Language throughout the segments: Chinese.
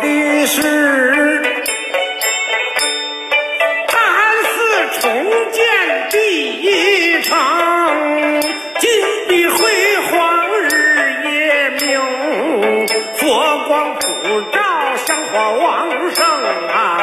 的是看似重建第一城金碧辉煌日夜明佛光普照香火旺盛啊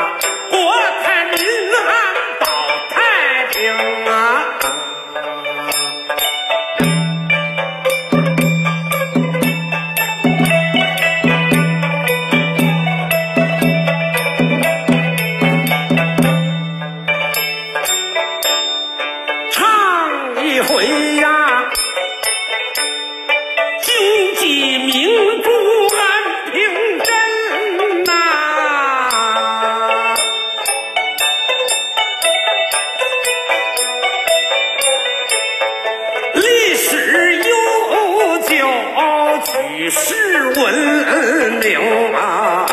是文明啊！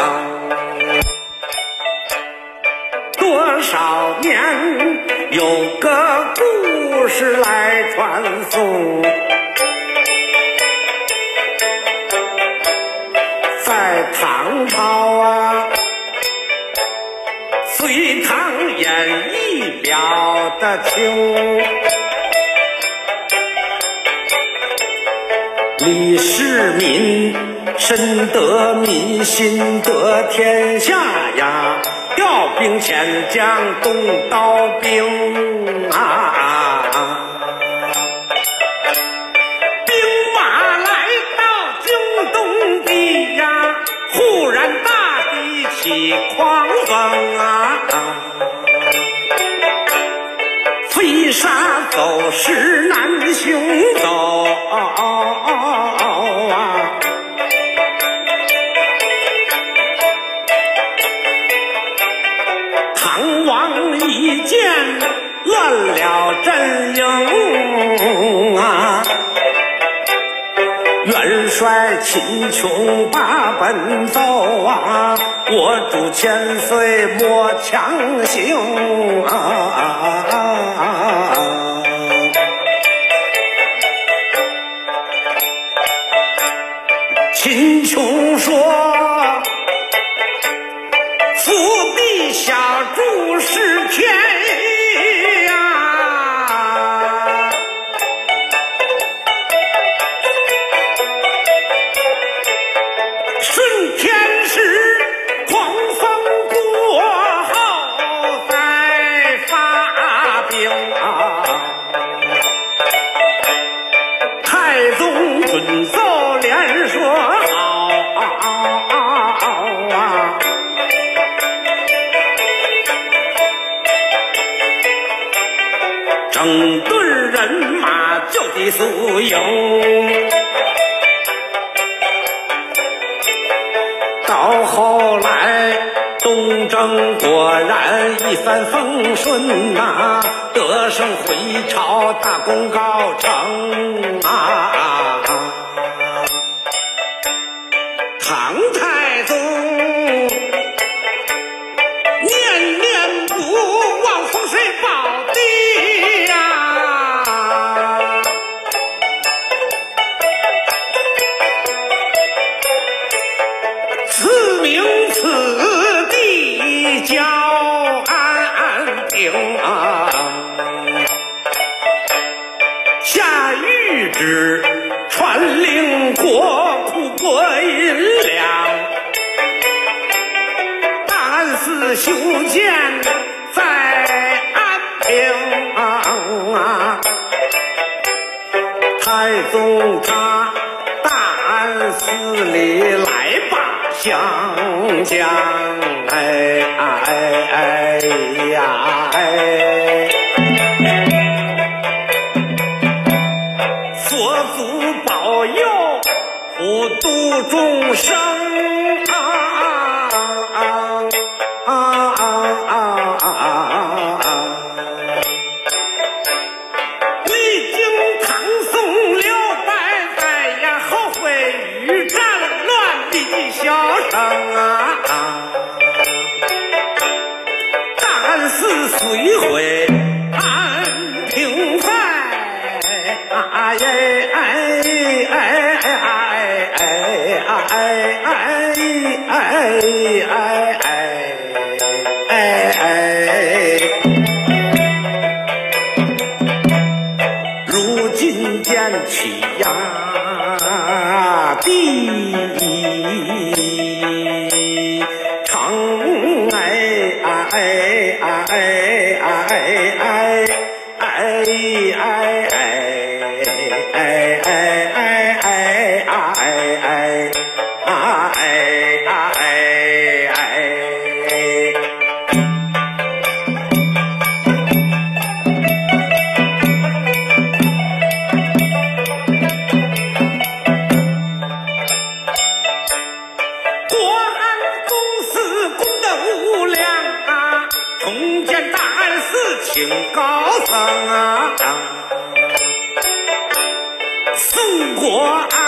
多少年有个故事来传颂，在唐朝啊，《隋唐演义》表的清。李世民深得民心，得天下呀，调兵遣将动刀兵啊，兵马来到京东地呀，忽然大地起狂风啊，飞沙走石难行走见乱了阵营啊，元帅秦琼把本奏啊，我主千岁莫强行啊。秦琼说。说好啊。整顿人马就地宿营，到后来东征果然一帆风顺呐、得胜回朝，大功告成谕旨传令国库国银两。大安寺修建在安平啊，太宗他大安寺里来把香将，哎哎哎呀哎。度众生啊！历经唐宋六百代呀，悔费与战乱的小生啊，但是虽毁安平泰，哎哎哎哎哎！哎哎哎哎哎四高层啊，送国。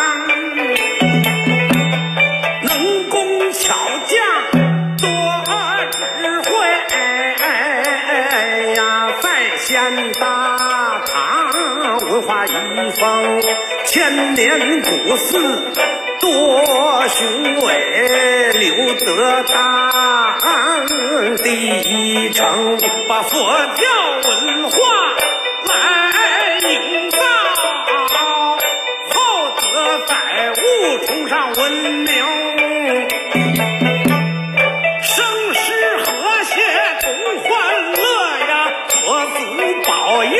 化遗风，千年古寺多雄伟，留得当地城，把佛教文化来营造，厚德载物，崇尚文明。生时和谐同欢乐呀，佛祖保佑